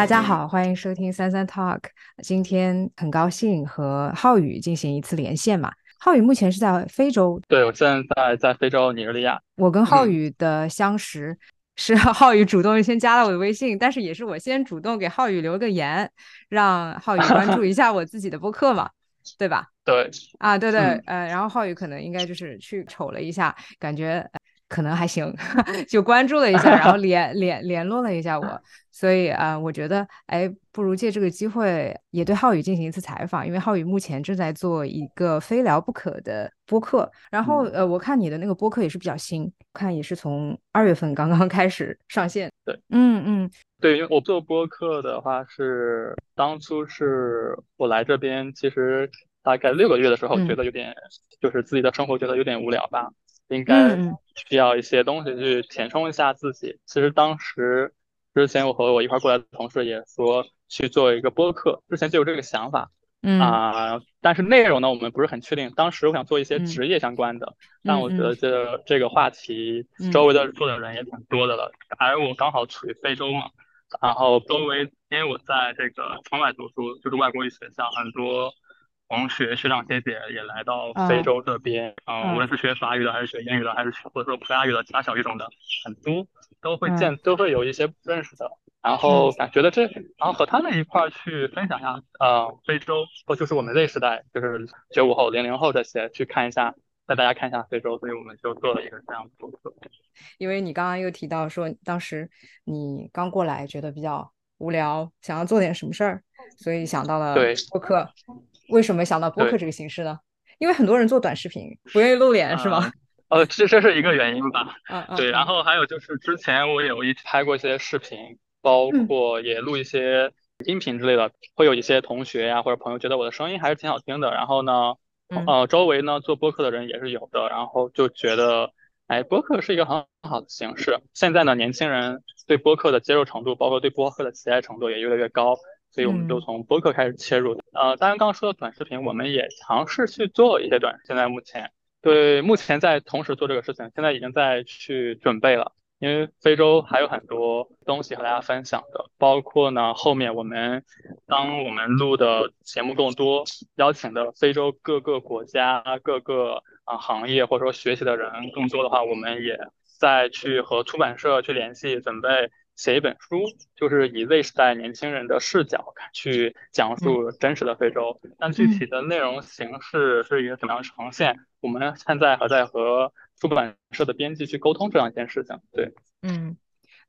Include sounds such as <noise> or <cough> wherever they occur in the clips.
大家好，欢迎收听三三 Talk。今天很高兴和浩宇进行一次连线嘛。浩宇目前是在非洲，对我现在在非洲尼日利亚。我跟浩宇的相识是浩宇主动先加了我的微信，但是也是我先主动给浩宇留个言，让浩宇关注一下我自己的播客嘛，对吧？<laughs> 对，啊，对对，呃，然后浩宇可能应该就是去瞅了一下，感觉。可能还行，<laughs> 就关注了一下，然后 <laughs> 联联联络了一下我，<laughs> 所以啊，我觉得哎，不如借这个机会也对浩宇进行一次采访，因为浩宇目前正在做一个非聊不可的播客，然后呃，我看你的那个播客也是比较新，看也是从二月份刚刚开始上线。对，嗯嗯，对，因为我做播客的话是当初是我来这边，其实大概六个月的时候，觉得有点就是自己的生活觉得有点无聊吧。应该需要一些东西去填充一下自己。其实当时之前我和我一块过来的同事也说去做一个播客，之前就有这个想法，嗯啊，但是内容呢我们不是很确定。当时我想做一些职业相关的，但我觉得这这个话题周围的做的人也挺多的了，而我刚好处于非洲嘛，然后周围因为我在这个窗外读书，就是外国语学校，很多。同学、学长、学姐也来到非洲这边，嗯，无论是学法语的，还是学英语的，还是或者说葡萄牙语的其他小语种的，很多都会见，都会有一些不认识的，然后感觉得这，然后和他们一块儿去分享一下，呃，非洲或就是我们 Z 时代，就是九五后、零零后这些，去看一下，带大家看一下非洲，所以我们就做了一个这样的播客。因为你刚刚又提到说，当时你刚过来，觉得比较无聊，想要做点什么事儿，所以想到了播客。为什么想到播客这个形式呢？因为很多人做短视频不愿意露脸，是吗？呃，这这是一个原因吧。嗯嗯。对，然后还有就是之前我有一拍过一些视频，包括也录一些音频之类的，会有一些同学呀或者朋友觉得我的声音还是挺好听的。然后呢，呃，周围呢做播客的人也是有的，然后就觉得，哎，播客是一个很好的形式。现在呢，年轻人对播客的接受程度，包括对播客的喜爱程度也越来越高。所以我们就从播客开始切入，呃，当然刚刚说的短视频，我们也尝试去做一些短。现在目前，对，目前在同时做这个事情，现在已经在去准备了。因为非洲还有很多东西和大家分享的，包括呢后面我们当我们录的节目更多，邀请的非洲各个国家、各个啊行业或者说学习的人更多的话，我们也再去和出版社去联系，准备。写一本书，就是以 Z 时代年轻人的视角去讲述真实的非洲。但具体的内容形式是一个怎么样呈现，我们现在还在和出版社的编辑去沟通这样一件事情。对，嗯。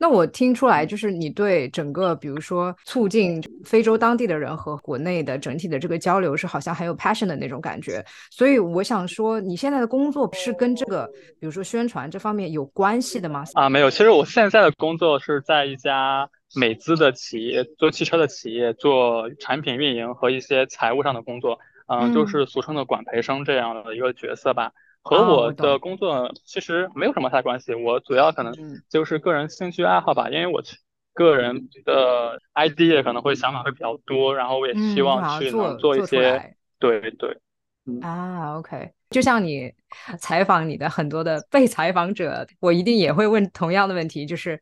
那我听出来，就是你对整个，比如说促进非洲当地的人和国内的整体的这个交流，是好像很有 passion 的那种感觉。所以我想说，你现在的工作是跟这个，比如说宣传这方面有关系的吗？啊，没有。其实我现在的工作是在一家美资的企业，做汽车的企业，做产品运营和一些财务上的工作。嗯，就是俗称的管培生这样的一个角色吧。和我的。工作其实没有什么太关系，我主要可能就是个人兴趣爱好吧，因为我个人的 idea 可能会想法会比较多，然后我也希望去能做一些，对对，啊，OK，就像你采访你的很多的被采访者，我一定也会问同样的问题，就是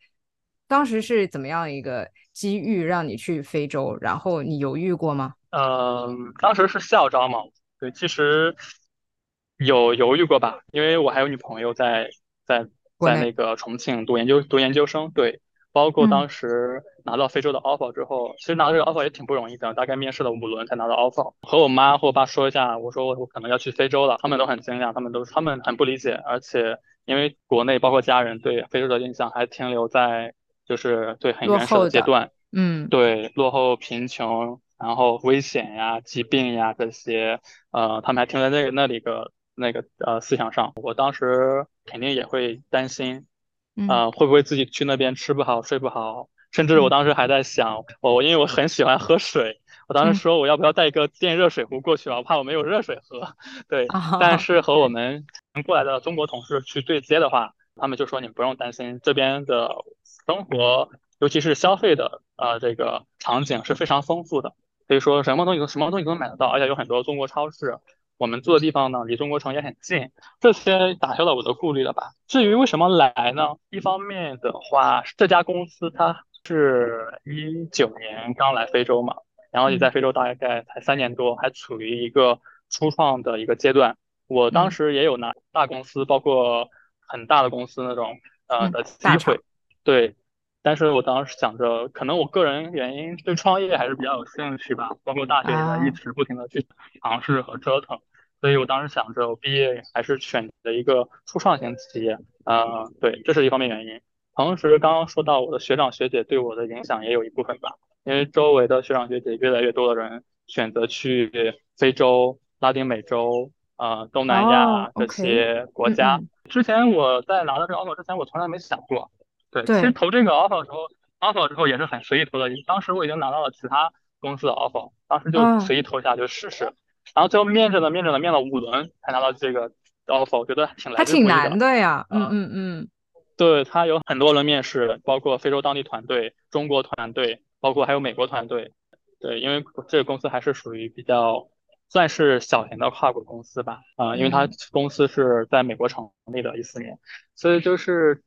当时是怎么样一个机遇让你去非洲，然后你犹豫过吗？嗯，当时是校招嘛，对，其实。有犹豫过吧，因为我还有女朋友在在在那个重庆读研究读研究生，对，包括当时拿到非洲的 offer 之后，其实拿到这个 offer 也挺不容易的，大概面试了五轮才拿到 offer。和我妈和我爸说一下，我说我我可能要去非洲了，他们都很惊讶，他们都他们很不理解，而且因为国内包括家人对非洲的印象还停留在就是对很原始的阶段，嗯，对，落后、贫穷，然后危险呀、疾病呀这些，呃，他们还停留在那那里个。那个呃思想上，我当时肯定也会担心，呃会不会自己去那边吃不好睡不好，甚至我当时还在想，我因为我很喜欢喝水，我当时说我要不要带一个电热水壶过去啊，我怕我没有热水喝。对，但是和我们过来的中国同事去对接的话，他们就说你不用担心，这边的生活尤其是消费的呃这个场景是非常丰富的，所以说什么东西什么东西都能买得到，而且有很多中国超市。我们住的地方呢，离中国城也很近，这些打消了我的顾虑了吧？至于为什么来呢？一方面的话，这家公司它是一九年刚来非洲嘛，然后也在非洲大概才三年多，还处于一个初创的一个阶段。我当时也有拿大公司，包括很大的公司那种呃的机会，对。但是我当时想着，可能我个人原因对创业还是比较有兴趣吧，包括大学也在一直不停的去尝试和折腾，所以我当时想着，我毕业还是选择一个初创型企业，呃，对，这是一方面原因。同时，刚刚说到我的学长学姐对我的影响也有一部分吧，因为周围的学长学姐越来越多的人选择去非洲、拉丁美洲、呃东南亚这些国家。之前我在拿到这个 offer 之前，我从来没想过。对，其实投这个 offer 的时候，offer 之后也是很随意投的。当时我已经拿到了其他公司的 offer，当时就随意投一下就试试。然后最后面着呢，面着呢，面了五轮才拿到这个 offer，我觉得挺还挺难的呀。嗯嗯嗯。对他有很多轮面试，包括非洲当地团队、中国团队，包括还有美国团队。对，因为这个公司还是属于比较算是小型的跨国公司吧。啊，因为它公司是在美国成立的，一四年，所以就是。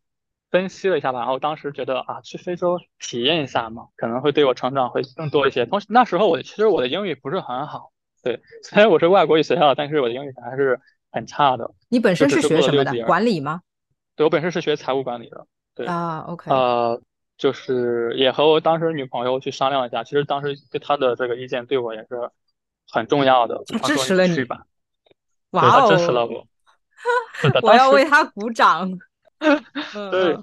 分析了一下吧，然后当时觉得啊，去非洲体验一下嘛，可能会对我成长会更多一些。同时那时候我其实我的英语不是很好，对，虽然我是外国语学校，但是我的英语还是很差的。你本身是学什么的？管理吗？对，我本身是学财务管理的。对啊，OK。呃，就是也和我当时女朋友去商量一下，其实当时对她的这个意见对我也是很重要的。支持了你吧？哇哦！支持了我。<laughs> 我要为他鼓掌。<laughs> 对，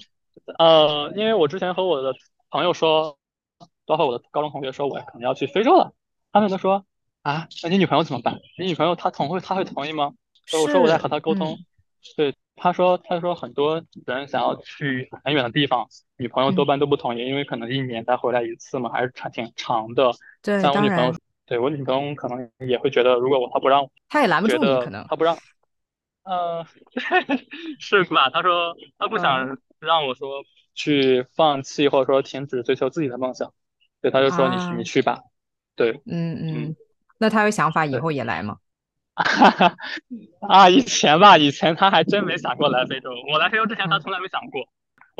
呃，因为我之前和我的朋友说，包括我的高中同学说，我可能要去非洲了，他们都说啊，那你女朋友怎么办？你女朋友她同会，她会同意吗？我说我在和她沟通。对，他说，他说很多人想要去很远的地方，女朋友多半都不同意，因为可能一年才回来一次嘛，还是长挺长的。对，像我女朋友，对我女朋友可能也会觉得，如果我她不让，她也拦不住你，可能她不让。<laughs> 呃，<laughs> 是吧？他说他不想让我说去放弃或者说停止追求自己的梦想，对，他就说你你去吧。对，嗯嗯。那他有想法以后也来吗？<laughs> 啊，以前吧，以前他还真没想过来非洲。我来非洲之前，他从来没想过。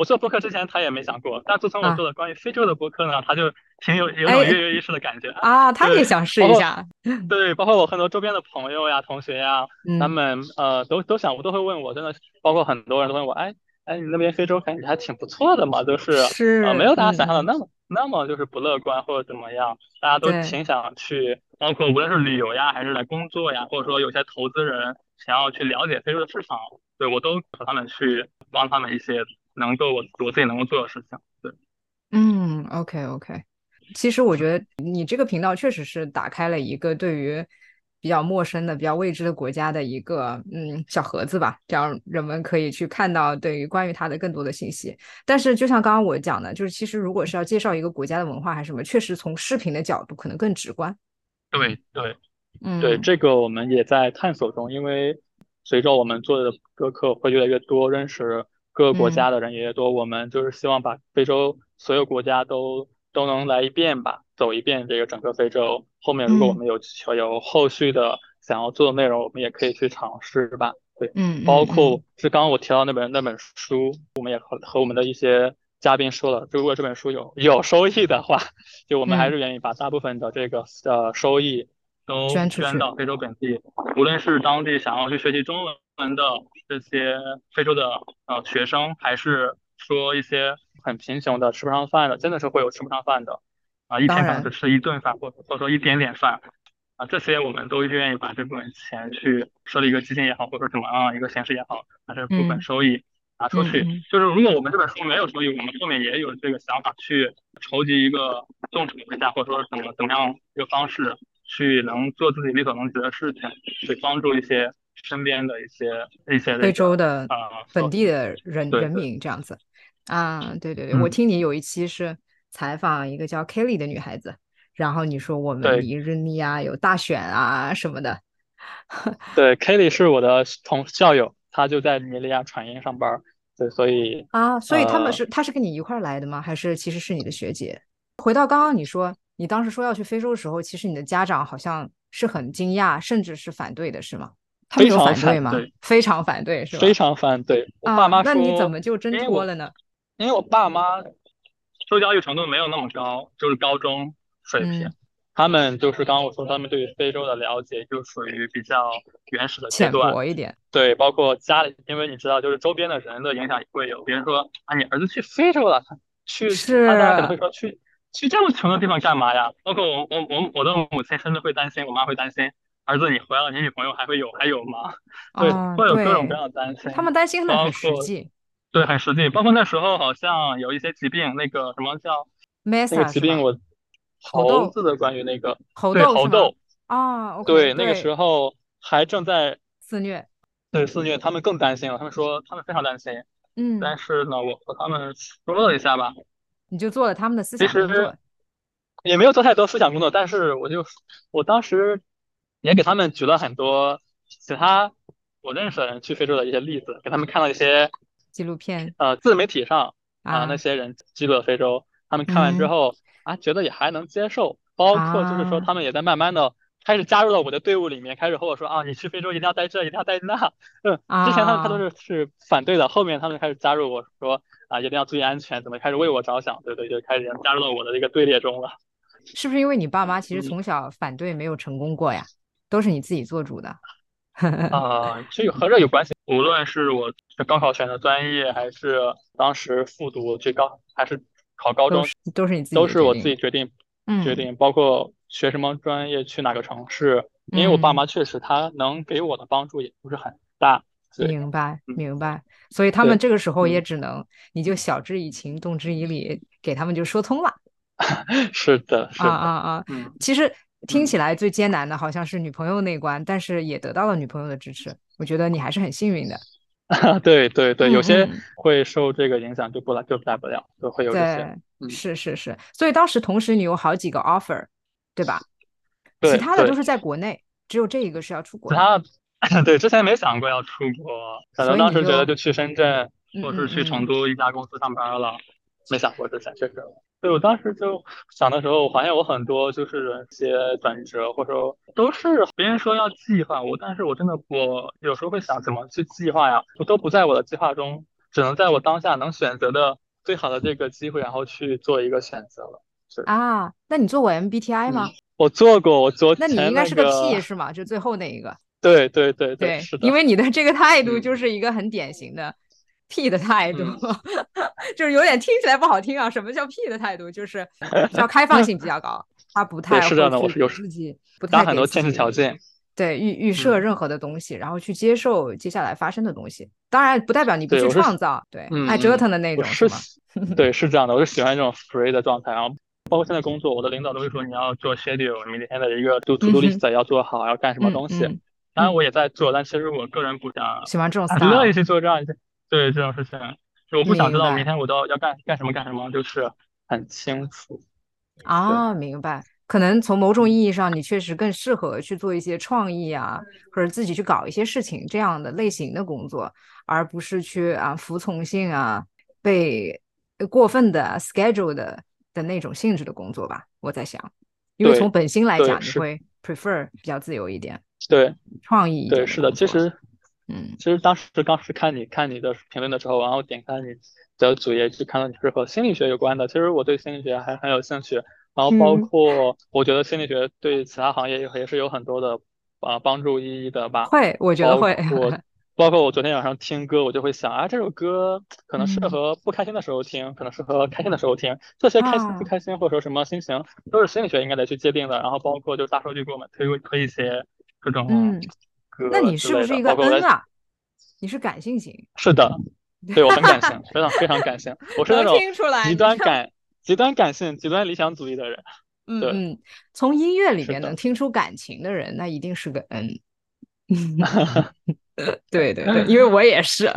我做播客之前，他也没想过。但自从我做了关于非洲的播客呢，他就挺有有种跃跃欲试的感觉啊。他也想试一下。对，包括我很多周边的朋友呀、同学呀，<laughs> 他们呃都都想，我都会问我，真的，包括很多人都问我，哎哎，你那边非洲感觉还挺不错的嘛，就是是没有大家想象的那么那么就是不乐观或者怎么样，大家都挺想去，包括无论是旅游呀，还是来工作呀，或者说有些投资人想要去了解非洲的市场，对我都和他们去帮他们一些。能够我我自己能够做的事情，对，嗯，OK OK，其实我觉得你这个频道确实是打开了一个对于比较陌生的、比较未知的国家的一个嗯小盒子吧，这样人们可以去看到对于关于它的更多的信息。但是就像刚刚我讲的，就是其实如果是要介绍一个国家的文化还是什么，确实从视频的角度可能更直观。对对，嗯，对这个我们也在探索中，因为随着我们做的播客会越来越多，认识。各个国家的人也多，我们就是希望把非洲所有国家都都能来一遍吧，走一遍这个整个非洲。后面如果我们有有后续的想要做的内容，我们也可以去尝试吧。对，嗯，包括是刚刚我提到那本那本书，我们也和和我们的一些嘉宾说了，如果这本书有有收益的话，就我们还是愿意把大部分的这个呃收益都捐到非洲本地，无论是当地想要去学习中文。们的这些非洲的呃学生，还是说一些很贫穷的吃不上饭的，真的是会有吃不上饭的啊，一天可能只吃一顿饭，或或者说一点点饭啊，这些我们都愿意把这部分钱去设立一个基金也好，或者说怎么样一个形式也好，把这部分收益拿出去。就是如果我们这本书没有收益，我们后面也有这个想法去筹集一个众筹一下，或者说怎么怎么样一个方式，去能做自己力所能及的事情，去帮助一些。身边的一些一些非洲的啊本地的人人民这样子啊，对对对，我听你有一期是采访一个叫 Kelly 的女孩子，然后你说我们尼日利亚有大选啊什么的。对，Kelly 是我的同校友，她就在尼日利亚传音上班，对，所以啊，所以他们是他是跟你一块来的吗？还是其实是你的学姐？回到刚刚你说你当时说要去非洲的时候，其实你的家长好像是很惊讶，甚至是反对的，是吗？非常反对吗？非常反对是吧？非常反对。我爸妈说，那你怎么就挣脱了呢？因为我爸妈受教育程度没有那么高，就是高中水平。他们就是刚刚我说，他们对于非洲的了解就属于比较原始的阶段，浅一点。对，包括家里，因为你知道，就是周边的人的影响也会有。别人说啊，你儿子去非洲了，去，大家可能会说去去这么穷的地方干嘛呀？包括我我我我的母亲甚至会担心，我妈会担心，儿子你回来了，你女朋友还会有还有吗？对，会有各种各样的担心。他们担心的很实际。对，很实际。包括那时候好像有一些疾病，那个什么叫那个疾病，我猴子的关于那个对猴痘啊，对，那个时候还正在肆虐，对肆虐，他们更担心了。他们说他们非常担心，嗯，但是呢，我和他们说了一下吧，你就做了他们的思想工作，也没有做太多思想工作，但是我就我当时也给他们举了很多其他我认识的人去非洲的一些例子，给他们看了一些。纪录片，呃，自媒体上啊，那些人记录了非洲，他们看完之后啊，觉得也还能接受，包括就是说，他们也在慢慢的开始加入到我的队伍里面，开始和我说啊，你去非洲一定要带这，一定要带那。嗯，之前他们他都是是反对的，后面他们开始加入我说啊，一定要注意安全，怎么开始为我着想，对对，就开始加入到我的这个队列中了。是不是因为你爸妈其实从小反对没有成功过呀？都是你自己做主的。<laughs> 啊，其实和这有关系。无论是我高考选的专业，还是当时复读最高，还是考高中，都是你自己，都是我自己决定，决定。包括学什么专业，去哪个城市，因为我爸妈确实他能给我的帮助也不是很大。明白，明白。所以他们这个时候也只能，你就晓之以情，动之以理，给他们就说通了。<laughs> 是的，是的，啊啊啊！其实。听起来最艰难的好像是女朋友那关，但是也得到了女朋友的支持。我觉得你还是很幸运的。<laughs> 对对对，有些会受这个影响就不来就来不了，就会有这些。是是是，所以当时同时你有好几个 offer，对吧？对。其他的都是在国内，只有这一个是要出国。其他 <laughs> 对之前没想过要出国，可能当时觉得就去深圳或是去成都一家公司上班了，没想过之前确实。对我当时就想的时候，我发现我很多就是一些转折，或者说都是别人说要计划我，但是我真的我有时候会想怎么去计划呀，我都不在我的计划中，只能在我当下能选择的最好的这个机会，然后去做一个选择了。是啊，那你做过 MBTI 吗？我做过，我做。那你应该是个 P 是吗？就最后那一个。对对对对，是的。因为你的这个态度就是一个很典型的。P 的态度，<laughs> 就是有点听起来不好听啊。什么叫 P 的态度？就是叫开放性比较高，<laughs> 他不太是这样的。我是有自己不太很多限制条件，对预预设任何的东西，然后去接受接下来发生的东西。当然，不代表你不去创造，对爱折腾的那种是吗？对，<laughs> 是这样的。我是喜欢这种 free 的状态。然后，包括现在工作，我的领导都会说你要做 schedule，明天的一个 do to do list 要做好，要干什么东西。当然，我也在做，但其实我个人不想喜欢这种，不乐意去做这样一些。对这种事情，就我不想知道明天我都要干干什么干什么，就是很清楚。啊，明白。可能从某种意义上，你确实更适合去做一些创意啊，或者自己去搞一些事情这样的类型的工作，而不是去啊服从性啊被过分的 schedule 的的那种性质的工作吧。我在想，因为从本心来讲，你会 prefer 比较自由一点，对，创意一点。对，是的，其实。嗯，其实当时当时看你看你的评论的时候，然后点开你的主页，去看到你是和心理学有关的。其实我对心理学还很有兴趣，然后包括我觉得心理学对其他行业也也是有很多的啊帮助意义的吧。会，我觉得会。我 <laughs> 包括我昨天晚上听歌，我就会想啊，这首歌可能适合不开心的时候听，可能适合开心的时候听。这些开心不开心或者说什么心情，都是心理学应该得去界定的。然后包括就大数据给我们推推一些这种。那你是不是一个 N 啊？你是感性型？是的，<laughs> 对我很感性，非常非常感性。我是那种极端感、极端感性、极端理想主义的人。嗯嗯，从音乐里边能听出感情的人，那一定是个 N。<laughs> <laughs> 对对对，因为我也是。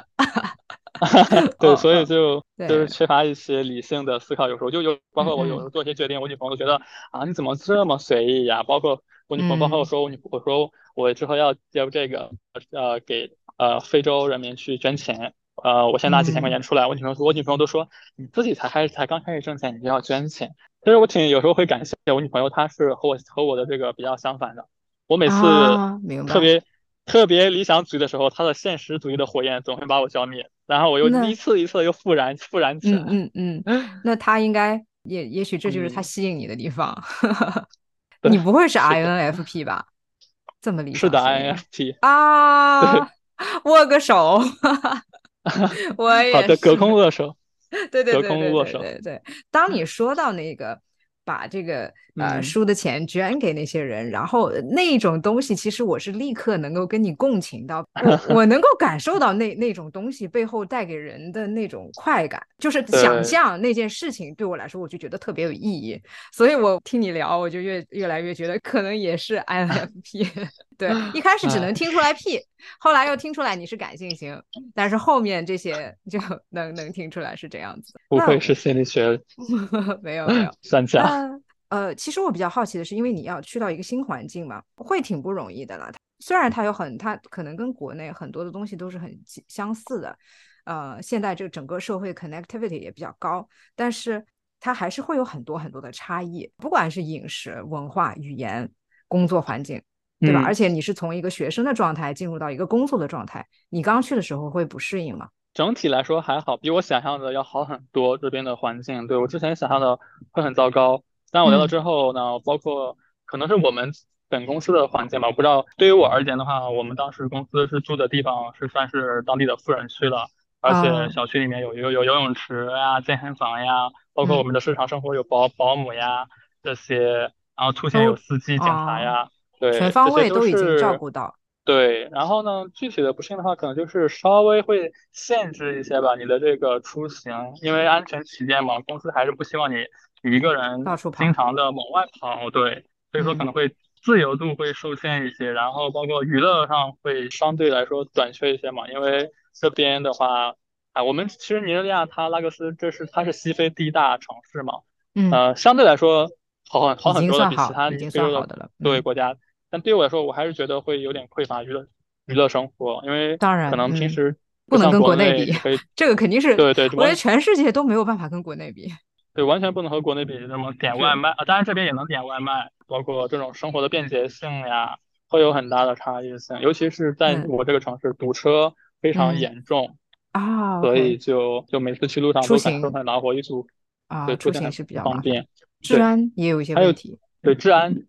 对，所以就就是缺乏一些理性的思考，有时候就有，包括我有时候做一些决定，我女朋友都觉得啊，你怎么这么随意呀？包括我女朋友，包括我说我女，我说。我之后要要这个呃给呃非洲人民去捐钱，呃我先拿几千块钱出来，我女朋友我女朋友都说你自己才开始才刚开始挣钱，你就要捐钱。其实我挺有时候会感谢我女朋友，她是和我和我的这个比较相反的。我每次特别特别理想主义的时候，她的现实主义的火焰总会把我浇灭，然后我又一次一次又复燃复燃起来。嗯嗯嗯，那她应该也也许这就是她吸引你的地方。你不会是 INFP 吧？这么理是的，INFP 啊，<laughs> 握个手，<laughs> 我也好的，隔空握手，对对对对对对。当你说到那个。把这个呃输的钱捐给那些人，然后那种东西，其实我是立刻能够跟你共情到，我 <laughs> 我能够感受到那那种东西背后带给人的那种快感，就是想象那件事情对我来说，我就觉得特别有意义。所以我听你聊，我就越越来越觉得可能也是 INFP。对，一开始只能听出来 P，后来又听出来你是感性型，但是后面这些就 <laughs> 能能听出来是这样子。不会是心理学？<laughs> 没有没有，算假。<laughs> 呃，其实我比较好奇的是，因为你要去到一个新环境嘛，会挺不容易的了。虽然它有很，它可能跟国内很多的东西都是很相似的，呃，现在这个整个社会 connectivity 也比较高，但是它还是会有很多很多的差异，不管是饮食、文化、语言、工作环境，对吧？而且你是从一个学生的状态进入到一个工作的状态，你刚去的时候会不适应吗？整体来说还好，比我想象的要好很多。这边的环境，对我之前想象的会很糟糕。但我来了之后呢，包括可能是我们本公司的环境吧，我不知道。对于我而言的话，我们当时公司是住的地方是算是当地的富人区了，而且小区里面有有有游泳池呀、健身房呀，包括我们的日常生活有保保姆呀这些，然后出行有司机警察呀，对，全方位都已经照顾到。对，然后呢，具体的不适应的话，可能就是稍微会限制一些吧，你的这个出行，因为安全起见嘛，公司还是不希望你。一个人经常的往外跑，对，所以说可能会自由度会受限一些，然后包括娱乐上会相对来说短缺一些嘛，因为这边的话，啊，我们其实尼日利亚它拉各斯这是它是西非第一大城市嘛，嗯，呃，相对来说好很好很多的比其他非洲的对国家，但对我来说我还是觉得会有点匮乏娱乐娱乐生活，因为当然可能平时不能跟国内比，这个肯定是对对，我觉得全世界都没有办法跟国内比。对，完全不能和国内比。那么点外卖啊？当然这边也能点外卖，包括这种生活的便捷性呀，会有很大的差异性。尤其是在我这个城市，堵车非常严重啊，所以就就每次去路上都感受很恼火，一组啊，对，出行是比较方便。治安也有一些问题。对，治安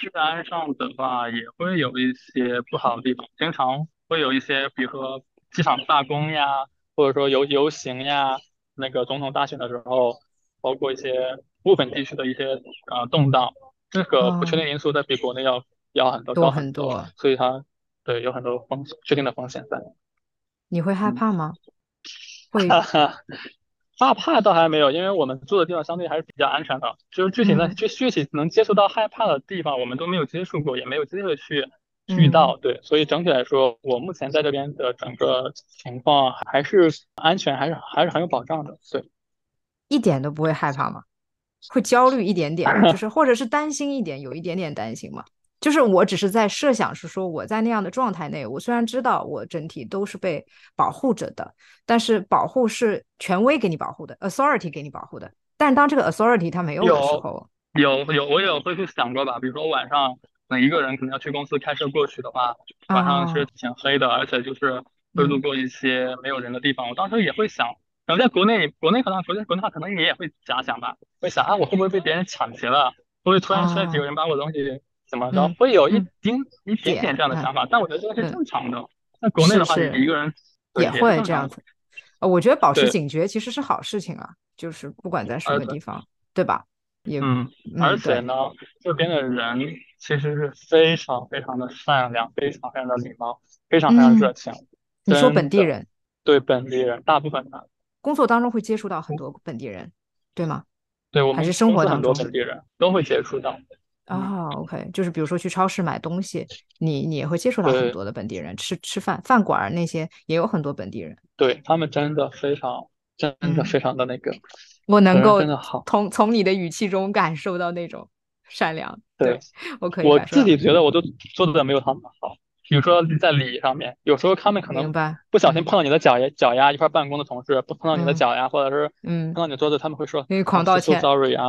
治安上的话也会有一些不好的地方，经常会有一些，比如说机场罢工呀，或者说游游行呀，那个总统大选的时候。包括一些部分地区的一些呃动荡，这个不确定因素在比国内要要很多高很多，所以它对有很多风确定的风险在。你会害怕吗？<laughs> 会害怕倒还没有，因为我们住的地方相对还是比较安全的。就是具体的具具体能接触到害怕的地方，我们都没有接触过，也没有机会去遇到。对，所以整体来说，我目前在这边的整个情况还是安全，还是还是很有保障的。对。一点都不会害怕吗？会焦虑一点点，就是 <laughs> 或者是担心一点，有一点点担心吗？就是我只是在设想，是说我在那样的状态内，我虽然知道我整体都是被保护着的，但是保护是权威给你保护的，authority 给你保护的。但是当这个 authority 它没有的时候，有有我有会去想过吧？比如说晚上那一个人可能要去公司开车过去的话，晚上是挺黑的，而且就是会路过一些没有人的地方，我当时也会想。然后在国内，国内可能，国内国内话，可能你也会假想吧，会想啊，我会不会被别人抢劫了？会不会突然出来几个人把我东西怎么着？会有一丁一点点这样的想法，但我觉得这个是正常的。那国内的话，你一个人也会这样子。呃，我觉得保持警觉其实是好事情啊，就是不管在什么地方，对吧？也嗯，而且呢，这边的人其实是非常非常的善良，非常非常的礼貌，非常非常热情。你说本地人？对本地人，大部分的。工作当中会接触到很多本地人，对吗？对，我们还是生活当中很多本地人都会接触到。哦，OK，就是比如说去超市买东西，你你也会接触到很多的本地人，吃吃饭饭馆那些也有很多本地人。对他们真的非常真的非常的那个，我能够真的好，从从你的语气中感受到那种善良。对，我可以。我自己觉得我都做的没有他们好。比如说在礼仪上面，有时候他们可能不小心碰到你的脚呀，脚丫，一块办公的同事不碰到你的脚丫，或者是嗯碰到你的桌子，他们会说狂道歉，sorry 啊，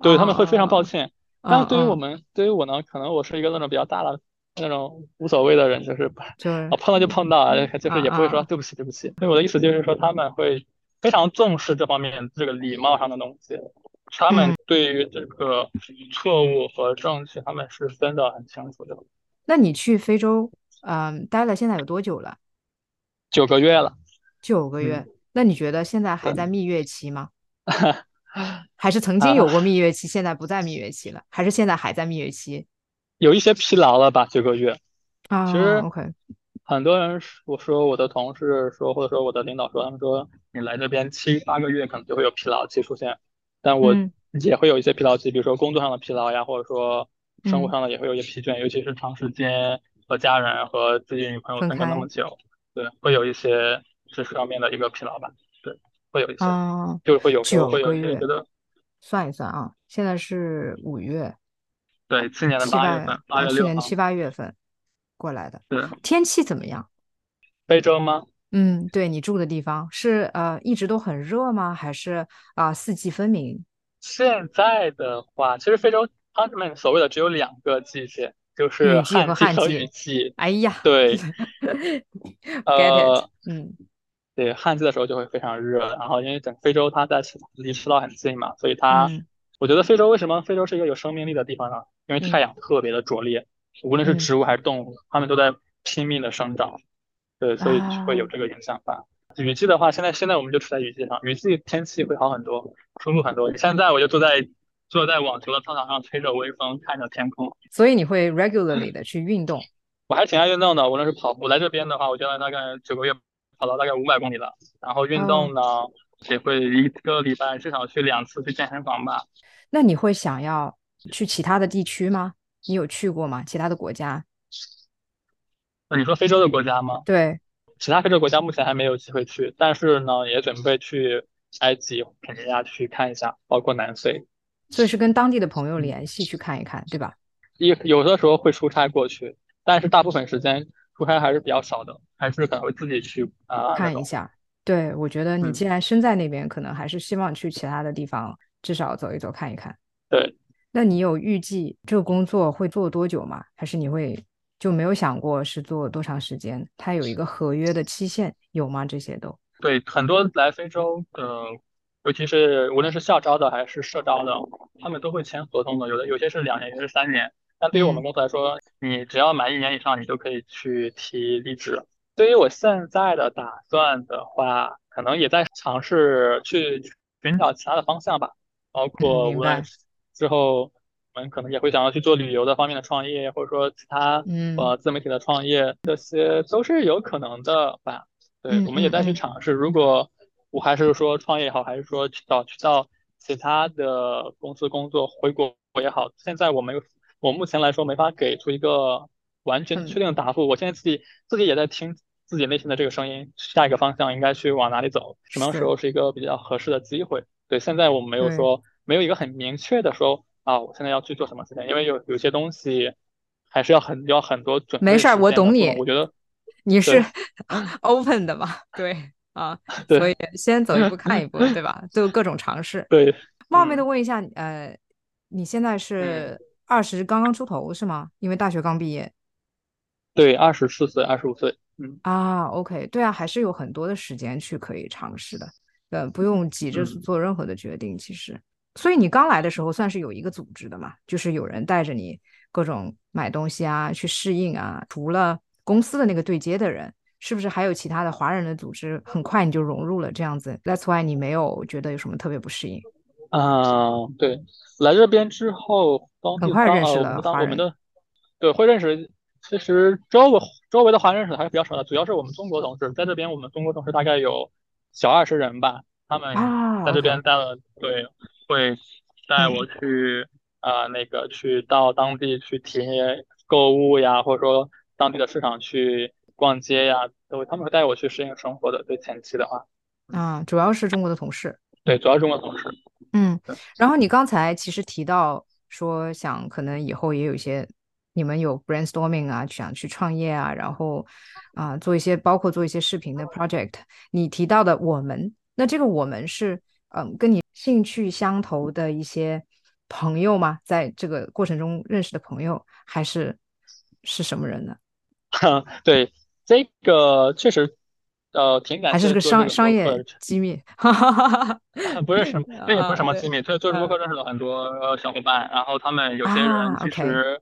对他们会非常抱歉。但是对于我们，对于我呢，可能我是一个那种比较大的那种无所谓的人，就是啊碰到就碰到啊，就是也不会说对不起对不起。所以我的意思就是说，他们会非常重视这方面这个礼貌上的东西。他们对于这个错误和正确，他们是分的很清楚的。那你去非洲，嗯，待了现在有多久了？九个月了。九个月。那你觉得现在还在蜜月期吗？<laughs> 还是曾经有过蜜月期，现在不在蜜月期了？还是现在还在蜜月期？有一些疲劳了吧？这个月。啊，其实 OK。很多人，我说我的同事说，或者说我的领导说，他们说你来这边七八个月，可能就会有疲劳期出现。但我也会有一些疲劳期，比如说工作上的疲劳呀，或者说生活上的也会有一些疲倦，尤其是长时间和家人和自己女朋友分开那么久，对，会有一些这方面的一个疲劳吧，对，会有一些，就是会有九个月，觉得算一算啊，现在是五月，对，去年的八月份，八月去年七八月份过来的，对，天气怎么样？非洲吗？嗯，对你住的地方是呃一直都很热吗？还是啊四季分明？现在的话，其实非洲他们所谓的只有两个季节，就是旱季和雨季。哎呀，对，<laughs> 呃，嗯，对，旱季的时候就会非常热，然后因为整非洲它在离赤道很近嘛，所以它，我觉得非洲为什么非洲是一个有生命力的地方呢？因为太阳特别的灼烈，无论是植物还是动物，它们都在拼命的生长。对，所以会有这个影响吧。雨季的话，现在现在我们就处在雨季上，雨季天气会好很多，舒服很多。现在我就坐在坐在网球的操场上，吹着微风，看着天空。所以你会 regularly 的去运动？我还挺爱运动的，无论是跑步，来这边的话，我觉得大概九个月跑了大概五百公里了。然后运动呢，也会一个礼拜至少去两次去健身房吧。那你会想要去其他的地区吗？你有去过吗？其他的国家？那你说非洲的国家吗？对，其他非洲国家目前还没有机会去，但是呢，也准备去埃及、肯尼亚去看一下，包括南非。所以是跟当地的朋友联系去看一看，对吧？一有的时候会出差过去，但是大部分时间出差还是比较少的，还是可能会自己去啊看一下。对，我觉得你既然身在那边，可能还是希望去其他的地方至少走一走、看一看。对，那你有预计这个工作会做多久吗？还是你会？就没有想过是做多长时间？它有一个合约的期限有吗？这些都对，很多来非洲的，尤其是无论是校招的还是社招的，他们都会签合同的。有的有些是两年，有些是三年。但对于我们公司来说，你只要满一年以上，你就可以去提离职。对于我现在的打算的话，可能也在尝试去寻找其他的方向吧，包括无论之后我们。可能也会想要去做旅游的方面的创业，或者说其他呃自媒体的创业，这些都是有可能的吧。对，我们也在去尝试。如果我还是说创业也好，还是说去找去到其他的公司工作，回国也好，现在我们我目前来说没法给出一个完全确定的答复。我现在自己自己也在听自己内心的这个声音，下一个方向应该去往哪里走，什么时候是一个比较合适的机会？对，现在我们没有说没有一个很明确的说。啊，我现在要去做什么事情？因为有有些东西还是要很要很多准备。没事儿，我懂你。我觉得你是 <laughs> open 的嘛？对啊，<laughs> 所以先走一步 <laughs> 看一步，对吧？都有各种尝试。对，冒昧的问一下，呃，你现在是二十刚刚出头是吗？因为大学刚毕业。对，二十四岁，二十五岁。嗯啊，OK，对啊，还是有很多的时间去可以尝试的，呃，不用急着做任何的决定，其实。所以你刚来的时候算是有一个组织的嘛，就是有人带着你各种买东西啊，去适应啊。除了公司的那个对接的人，是不是还有其他的华人的组织？很快你就融入了这样子。That's why 你没有觉得有什么特别不适应？嗯，对，来这边之后，很快认识了华人。对，会认识。其实周围周围的华人认识的还是比较少的，主要是我们中国同事在这边。我们中国同事大概有小二十人吧，他们在这边待了对。会带我去啊，那个去到当地去体验购物呀，或者说当地的市场去逛街呀，都他们会带我去适应生活的。对前期的话，啊，主要是中国的同事，对，主要是中国同事。嗯，然后你刚才其实提到说，想可能以后也有一些你们有 brainstorming 啊，想去创业啊，然后啊做一些包括做一些视频的 project。你提到的我们，那这个我们是。嗯，跟你兴趣相投的一些朋友吗？在这个过程中认识的朋友，还是是什么人呢？<laughs> 对，这个确实，呃，挺感还是个商商业机密，不是什么，这也不是什么机密。做做播客认识了很多小伙伴，然后他们有些人其实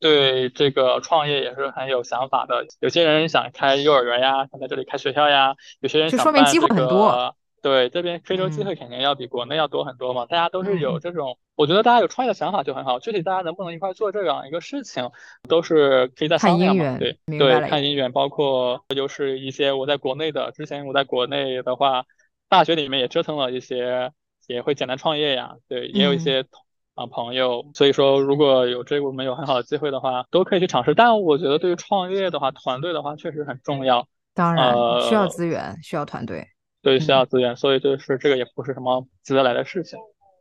对这个创业也是很有想法的。有些人想开幼儿园呀，想在这里开学校呀，有些人想办这个。对，这边非洲机会肯定要比国内要多很多嘛。大家都是有这种，我觉得大家有创业的想法就很好。具体大家能不能一块做这样一个事情，都是可以在商量嘛。对对，看姻缘，包括就是一些我在国内的，之前我在国内的话，大学里面也折腾了一些，也会简单创业呀。对，也有一些啊朋友，所以说如果有这个我们有很好的机会的话，都可以去尝试。但我觉得对于创业的话，团队的话确实很重要。当然，需要资源，需要团队。对，需要资源，所以就是这个也不是什么急得来的事情。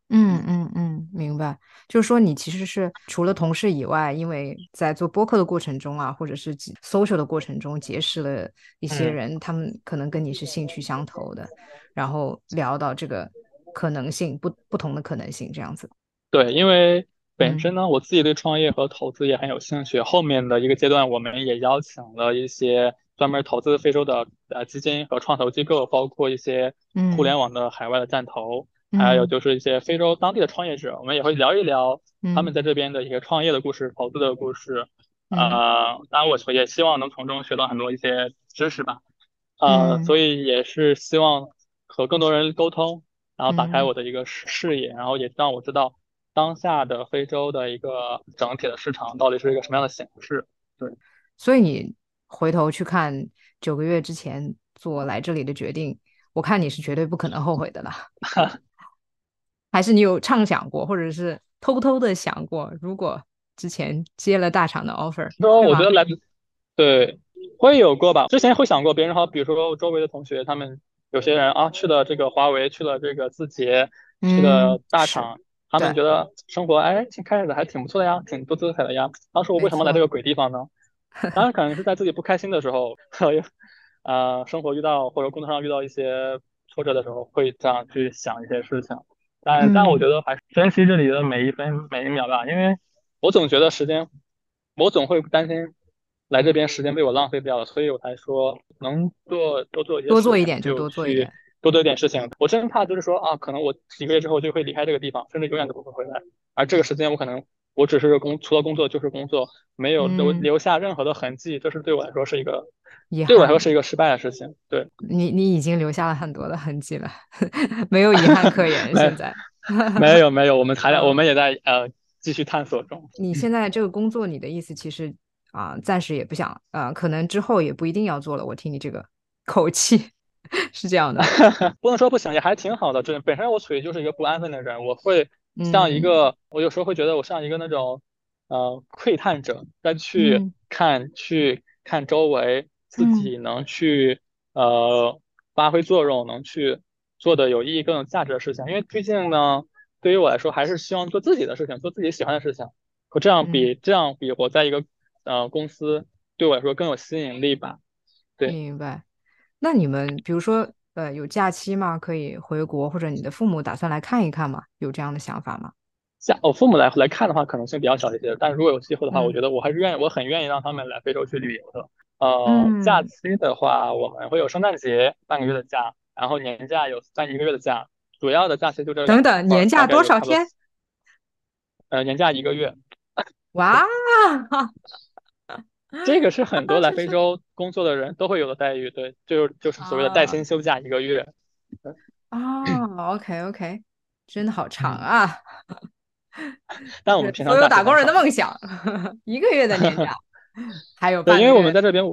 嗯嗯嗯，明白。就是说，你其实是除了同事以外，因为在做播客的过程中啊，或者是 social 的过程中，结识了一些人，他们可能跟你是兴趣相投的，然后聊到这个可能性，不不同的可能性这样子。对，因为本身呢，我自己对创业和投资也很有兴趣。后面的一个阶段，我们也邀请了一些。专门投资非洲的呃基金和创投机构，包括一些互联网的海外的战投，还有就是一些非洲当地的创业者，我们也会聊一聊他们在这边的一些创业的故事、投资的故事。啊，当然我也希望能从中学到很多一些知识吧。呃，所以也是希望和更多人沟通，然后打开我的一个视视野，然后也让我知道当下的非洲的一个整体的市场到底是一个什么样的形式。对，所以你。回头去看九个月之前做来这里的决定，我看你是绝对不可能后悔的了。<laughs> 还是你有畅想过，或者是偷偷的想过，如果之前接了大厂的 offer，说我觉得来，对，会有过吧。之前会想过，别人好，比如说周围的同学，他们有些人啊去了这个华为，去了这个字节，去了大厂，他们觉得生活哎，挺开始的还挺不错的呀，挺多姿彩的呀。当时我为什么来这个鬼地方呢？<laughs> 当然，可能是在自己不开心的时候，<laughs> 呃，生活遇到或者工作上遇到一些挫折的时候，会这样去想一些事情。但但我觉得还是珍惜这里的每一分每一秒吧，因为我总觉得时间，我总会担心来这边时间被我浪费掉了，所以我才说能做多做一些，多做一点就多做一点，多做一点事情。我真怕就是说啊，可能我几个月之后就会离开这个地方，甚至永远都不会回来，而这个时间我可能。我只是工，除了工作就是工作，没有留留下任何的痕迹，这是对我来说是一个，对我来说是一个失败的事情。对你，你已经留下了很多的痕迹了，<laughs> 没有遗憾可言。现在 <laughs> 没有没有，我们 <laughs> 还在我们也在呃继续探索中。你现在这个工作，你的意思其实啊，暂时也不想啊，可能之后也不一定要做了。我听你这个口气是这样的，不能说不想，也还挺好的。这本身我处于就是一个不安分的人，我会。像一个，我有时候会觉得我像一个那种，呃，窥探者，再去看，去看周围，自己能去，呃，发挥作用，能去做的有意义、更有价值的事情。因为毕竟呢，对于我来说，还是希望做自己的事情，做自己喜欢的事情。我这样比这样比我在一个呃公司，对我来说更有吸引力吧？对，明白。那你们比如说。呃，有假期吗？可以回国，或者你的父母打算来看一看吗？有这样的想法吗？像我父母来来看的话，可能性比较小一些。但是如果有机会的话，我觉得我还是愿意，我很愿意让他们来非洲去旅游的。呃，假期的话，我们会有圣诞节半个月的假，然后年假有三一个月的假。主要的假期就这。等等，年假多少天？呃，年假一个月。哇！这个是很多来非洲工作的人都会有的待遇，对，就是就是所谓的带薪休假一个月。啊，OK OK，真的好长啊！<laughs> 但我们平常所有打工人的梦想，<laughs> 一个月的年假，<laughs> 还有对，因为我们在这边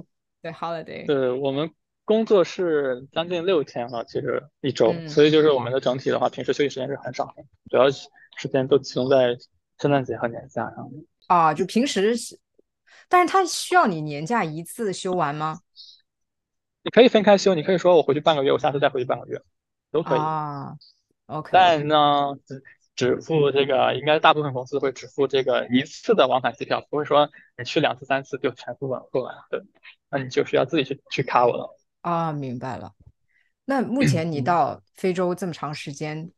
对 holiday，对我们工作是将近六天了，其实一周，所以就是我们的整体的话，平时休息时间是很少的，主要时间都集中在圣诞节和年假上面。啊，就平时。但是它需要你年假一次休完吗？你可以分开休，你可以说我回去半个月，我下次再回去半个月，都可以啊。OK。但呢，只只付这个，应该大部分公司会只付这个一次的往返机票，不会说你去两次三次就全付完付完。对，那你就需要自己去去卡我了。啊，明白了。那目前你到非洲这么长时间，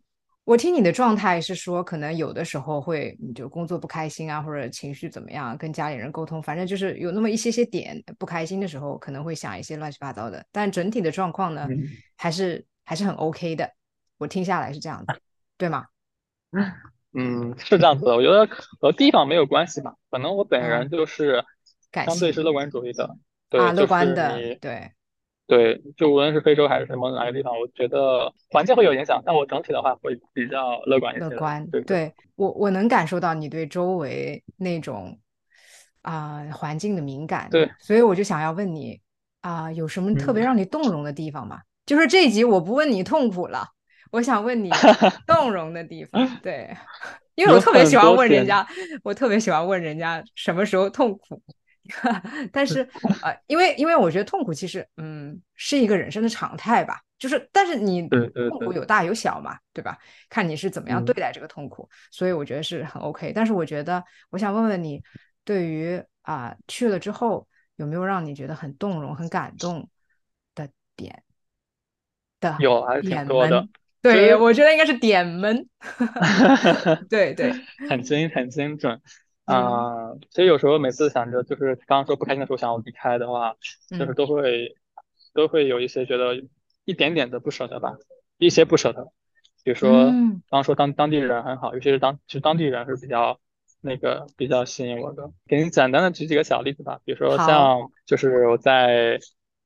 我听你的状态是说，可能有的时候会你就工作不开心啊，或者情绪怎么样，跟家里人沟通，反正就是有那么一些些点不开心的时候，可能会想一些乱七八糟的。但整体的状况呢，还是还是很 OK 的。我听下来是这样的，对吗？<laughs> 嗯，是这样子的。<laughs> 我觉得和地方没有关系吧，可能我本人就是相对是乐观主义的，对，乐观的，对。对，就无论是非洲还是什么哪个地方，我觉得环境会有影响，但我整体的话会比较乐观一些。乐观，对，对我我能感受到你对周围那种啊环境的敏感。对，所以我就想要问你啊，有什么特别让你动容的地方吗？就是这一集我不问你痛苦了，我想问你 <laughs> 动容的地方。对，<laughs> 因为我特别喜欢问人家，我特别喜欢问人家什么时候痛苦。<laughs> 但是 <laughs> 呃，因为因为我觉得痛苦其实嗯是一个人生的常态吧，就是但是你痛苦有大有小嘛，对吧？看你是怎么样对待这个痛苦，所以我觉得是很 OK。但是我觉得我想问问你，对于啊去了之后有没有让你觉得很动容、很感动的点的？有还是挺多的。对，我觉得应该是点们。<laughs> 对对，很精很精准。啊，其实有时候每次想着，就是刚刚说不开心的时候想要离开的话，就是都会都会有一些觉得一点点的不舍得吧，一些不舍得。比如说刚刚说当当地人很好，尤其是当其实当地人是比较那个比较吸引我的。给你简单的举几个小例子吧，比如说像就是我在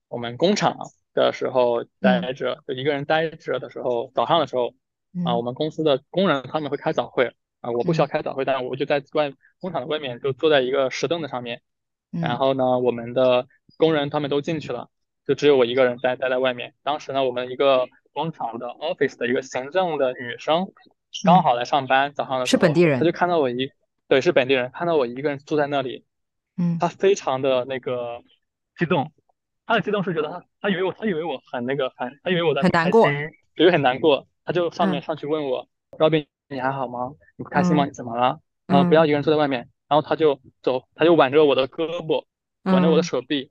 我们工厂的时候待着，就一个人待着的时候，早上的时候啊，我们公司的工人他们会开早会。啊，我不需要开早会，但我就在外工厂的外面，就坐在一个石凳子上面。然后呢，我们的工人他们都进去了，就只有我一个人待待在外面。当时呢，我们一个工厂的 office 的一个行政的女生刚好来上班，早上的是本地人，她就看到我一对是本地人，看到我一个人坐在那里，嗯，她非常的那个激动，她的激动是觉得她她以为我她以为我很那个很她以为我在很难过，以为很难过，她就上面上去问我，Robin。你还好吗？你不开心吗？你怎么了？嗯，不要一个人坐在外面。然后他就走，他就挽着我的胳膊，挽着我的手臂，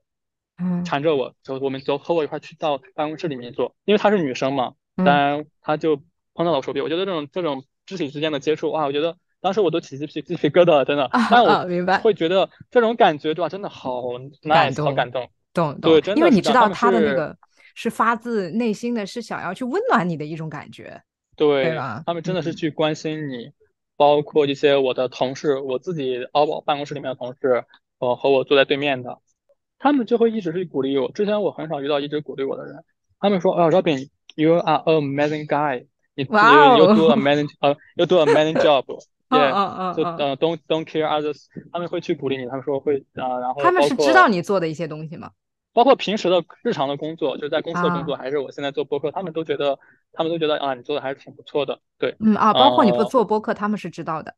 嗯，缠着我走，我们走，和我一块去到办公室里面坐。因为她是女生嘛，当然她就碰到了我手臂。我觉得这种这种肢体之间的接触，哇，我觉得当时我都起鸡皮鸡皮疙瘩了，真的。但我明白，会觉得这种感觉对吧？真的好 nice，好感动，懂对，因为你知道他的那个是发自内心的是想要去温暖你的一种感觉。对，他们真的是去关心你，包括一些我的同事，我自己淘宝办公室里面的同事，呃，和我坐在对面的，他们就会一直去鼓励我。之前我很少遇到一直鼓励我的人，他们说，哦，Robin，you are amazing guy，你你 you do amazing，<laughs> 呃，you do amazing job，yeah，<laughs> 就呃，don't don't care others，他们会去鼓励你，他们说会啊，然后他们是知道你做的一些东西吗？包括平时的日常的工作，就在公司的工作，还是我现在做播客，他们都觉得，他们都觉得啊，你做的还是挺不错的。对，嗯啊，包括你不做播客，他们是知道的。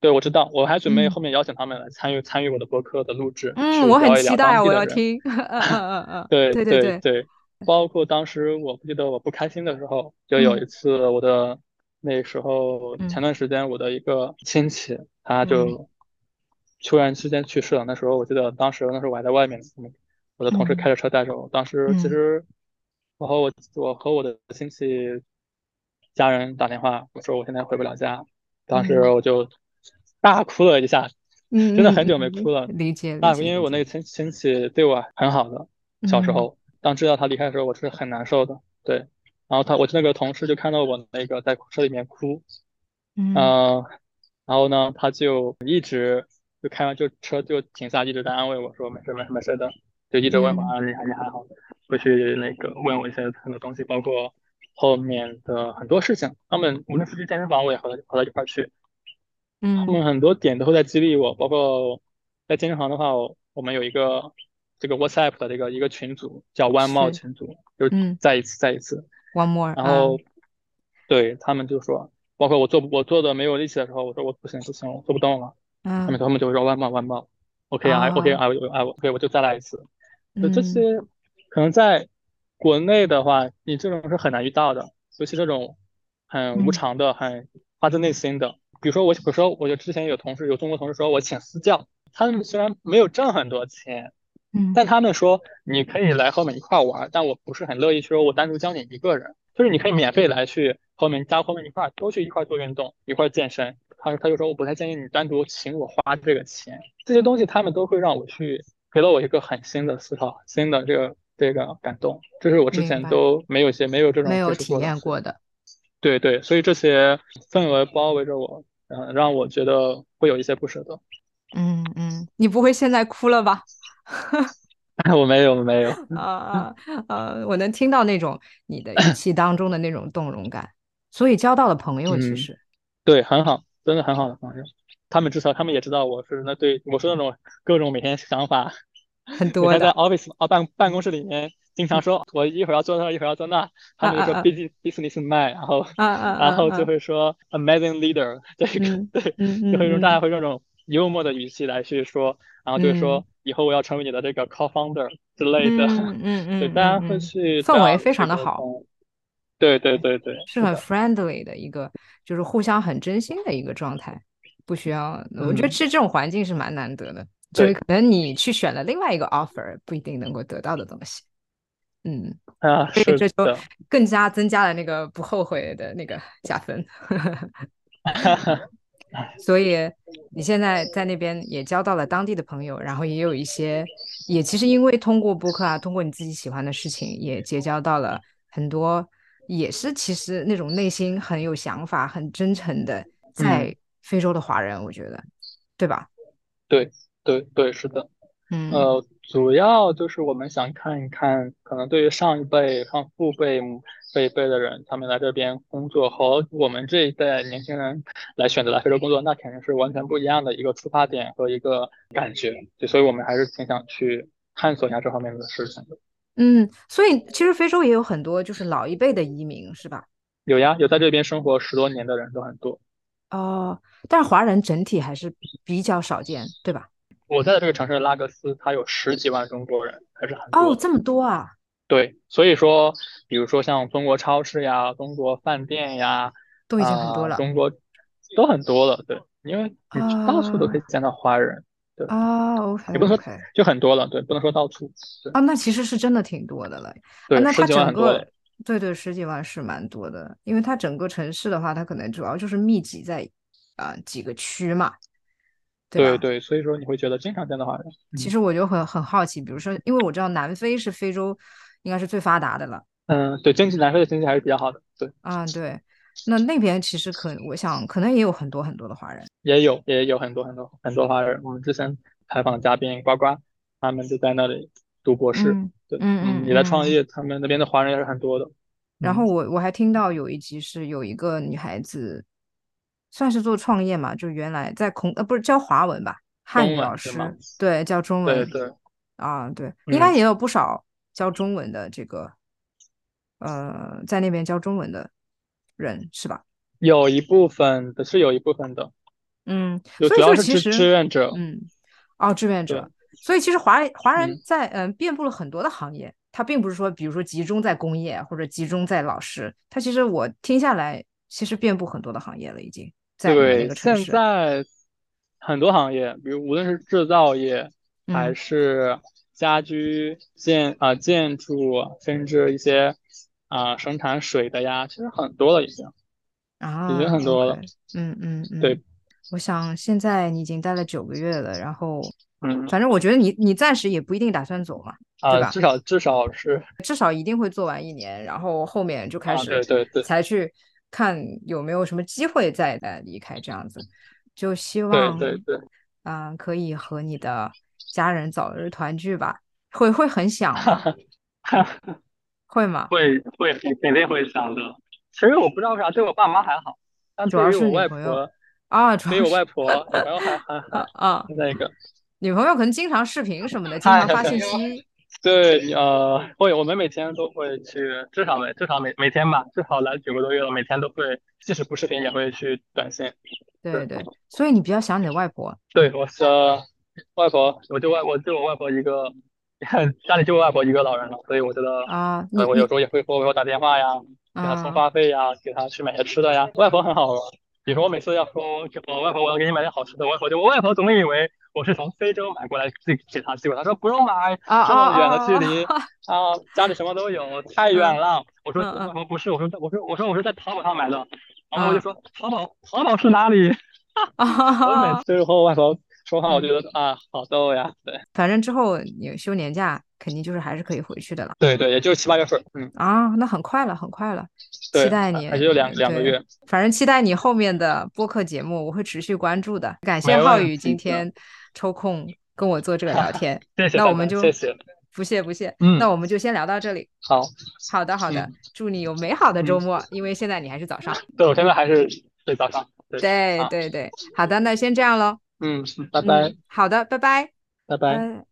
对，我知道，我还准备后面邀请他们来参与参与我的播客的录制。<laughs> 嗯，我很期待，我要听。嗯嗯 <laughs> 嗯，对对对对。包括当时我不记得我不开心的时候，就有一次我的那时候前段时间我的一个亲戚他就突然之间去世了。那时候我记得当时那时候我还在外面。我的同事开着车带着我，当时其实我和我我和我的亲戚家人打电话，我说我现在回不了家，当时我就大哭了一下，真的很久没哭了。理解，那因为我那个亲亲戚对我很好的，小时候当知道他离开的时候，我是很难受的。对，然后他我那个同事就看到我那个在车里面哭，嗯，然后呢，他就一直就开完就车就停下，一直在安慰我说没事没事没事的。就一直问我啊，你还你还好？会去那个问我一些很多东西，包括后面的很多事情。他们无论是去健身房，我也和他和他一块去。嗯，他们很多点都会在激励我，包括在健身房的话，我们有一个这个 WhatsApp 的这个一个群组，叫 One More 群组，就是再一次再一次 One More。然后对他们就说，包括我做我做的没有力气的时候，我说我不行不行，我做不动了。嗯，他们他们就会说 One More One More，OK 啊 OK 啊 OK 我就再来一次。就这些，可能在国内的话，你这种是很难遇到的，尤其这种很无偿的、很发自内心的。比如说我，比如说我就之前有同事，有中国同事说我请私教，他们虽然没有挣很多钱，嗯，但他们说你可以来和我们一块玩，但我不是很乐意说我单独教你一个人，就是你可以免费来去和我们加后面一块都去一块做运动，一块健身。他他就说我不太建议你单独请我花这个钱，这些东西他们都会让我去给了我一个很新的思考，新的这个这个感动，这是我之前都没有些没有这种没有体验过的。对对，所以这些氛围包围着我，嗯，让我觉得会有一些不舍得。嗯嗯，你不会现在哭了吧？<laughs> <laughs> 我没有没有啊啊！我能听到那种你的语气当中的那种动容感，所以交到了朋友，其实对很好，真的很好的朋友。他们至少他们也知道我是那对我说那种各种每天想法很。多的，在 office 啊办办公室里面经常说，我一会儿要坐那，一会儿要坐那，他们就说 business business man，然后 <laughs> 然后就会说 amazing leader，这个对，就会用大家会用这种幽默的语气来去说，然后就是说。以后我要成为你的这个 co-founder 之类的，<laughs> 嗯嗯，对，大家会去氛围非常的好，对对对对，是很 friendly 的一个，就是互相很真心的一个状态，不需要，我觉得其实这种环境是蛮难得的，就是可能你去选了另外一个 offer 不一定能够得到的东西，嗯 <laughs> 啊，所以这就更加增加了那个不后悔的那个加分。<laughs> 所以你现在在那边也交到了当地的朋友，然后也有一些，也其实因为通过播客啊，通过你自己喜欢的事情，也结交到了很多，也是其实那种内心很有想法、很真诚的在非洲的华人，我觉得，对吧？对对对，是的。嗯呃，主要就是我们想看一看，可能对于上一辈、上父辈、这一辈的人，他们来这边工作和我们这一代年轻人来选择来非洲工作，那肯定是完全不一样的一个出发点和一个感觉。就所以我们还是挺想去探索一下这方面的事情的。嗯，所以其实非洲也有很多就是老一辈的移民，是吧？有呀，有在这边生活十多年的人都很多。哦，但是华人整体还是比比较少见，对吧？我在的这个城市拉各斯，它有十几万中国人，还是很多。哦，这么多啊！对，所以说，比如说像中国超市呀、中国饭店呀，都已经很多了。中国都很多了，对，因为你到处都可以见到华人，对啊，OK，也不能说就很多了，对，不能说到处。啊，那其实是真的挺多的了。对，那它整个，对对，十几万是蛮多的，因为它整个城市的话，它可能主要就是密集在啊几个区嘛。对对，所以说你会觉得经常见到华人。其实我就很很好奇，比如说，因为我知道南非是非洲应该是最发达的了。嗯，对，经济南非的经济还是比较好的。对，啊对，那那边其实可我想可能也有很多很多的华人。也有也有很多很多很多华人。我们之前采访嘉宾呱呱，他们就在那里读博士。对，嗯嗯，你来创业，他们那边的华人也是很多的。然后我我还听到有一集是有一个女孩子。算是做创业嘛，就原来在孔呃不是教华文吧，汉语老师对教中文，对对啊对，应该也有不少教中文的这个呃在那边教中文的人是吧？有一部分的是有一部分的，嗯，所以说其实志愿者，嗯哦志愿者，所以其实华华人在嗯遍布了很多的行业，他并不是说比如说集中在工业或者集中在老师，他其实我听下来其实遍布很多的行业了已经。在对，现在很多行业，比如无论是制造业，还是家居建啊建筑，甚至一些啊生产水的呀，其实很多了已经啊，已经很多了。嗯嗯嗯。对，我想现在你已经待了九个月了，然后嗯，反正我觉得你你暂时也不一定打算走嘛，对吧？至少至少是至少一定会做完一年，然后后面就开始对对对才去。看有没有什么机会再再离开这样子，就希望对对对，嗯，可以和你的家人早日团聚吧。会会很想吗？<laughs> 会吗？会会肯定会想的。其实我不知道为啥，对我爸妈还好，但主要是我外婆 <laughs> 啊，对我外婆女朋友还还还啊那个女朋友可能经常视频什么的，经常发信息。对，呃，会，我们每天都会去，至少每至少每每天吧，至少来九个多月了，每天都会，即使不视频也会去短信。对对，所以你比较想你的外婆？对，我是外婆，我就外我就我外婆一个，家里就我外婆一个老人了，所以我觉得啊，我有时候也会给我外婆打电话呀，给她充话费呀，给她去买些吃的呀。外婆很好，比如说我每次要说我外婆我要给你买点好吃的，外婆就我外婆总以为。我是从非洲买过来寄给他，寄过来他说不用买，这么远的距离 <laughs> 啊，家里什么都有，太远了。我说我说不是，我说我说我说我是在淘宝上买的，然后我就说淘宝淘宝是哪里？<laughs> 我每次和我外婆说话，我觉得啊，好逗呀。对，反正之后你休年假，肯定就是还是可以回去的了。对对，也就七八月份。嗯啊，那很快了，很快了。期待你，还就两两个月。反正期待你后面的播客节目，我会持续关注的。感谢浩宇今天抽空跟我做这个聊天。谢谢。那我们就谢谢。不谢不谢。嗯，那我们就先聊到这里。好，好的好的，祝你有美好的周末。因为现在你还是早上。对，我现在还是对早上。对对对，好的，那先这样喽。嗯，拜拜。好的，拜拜。拜拜。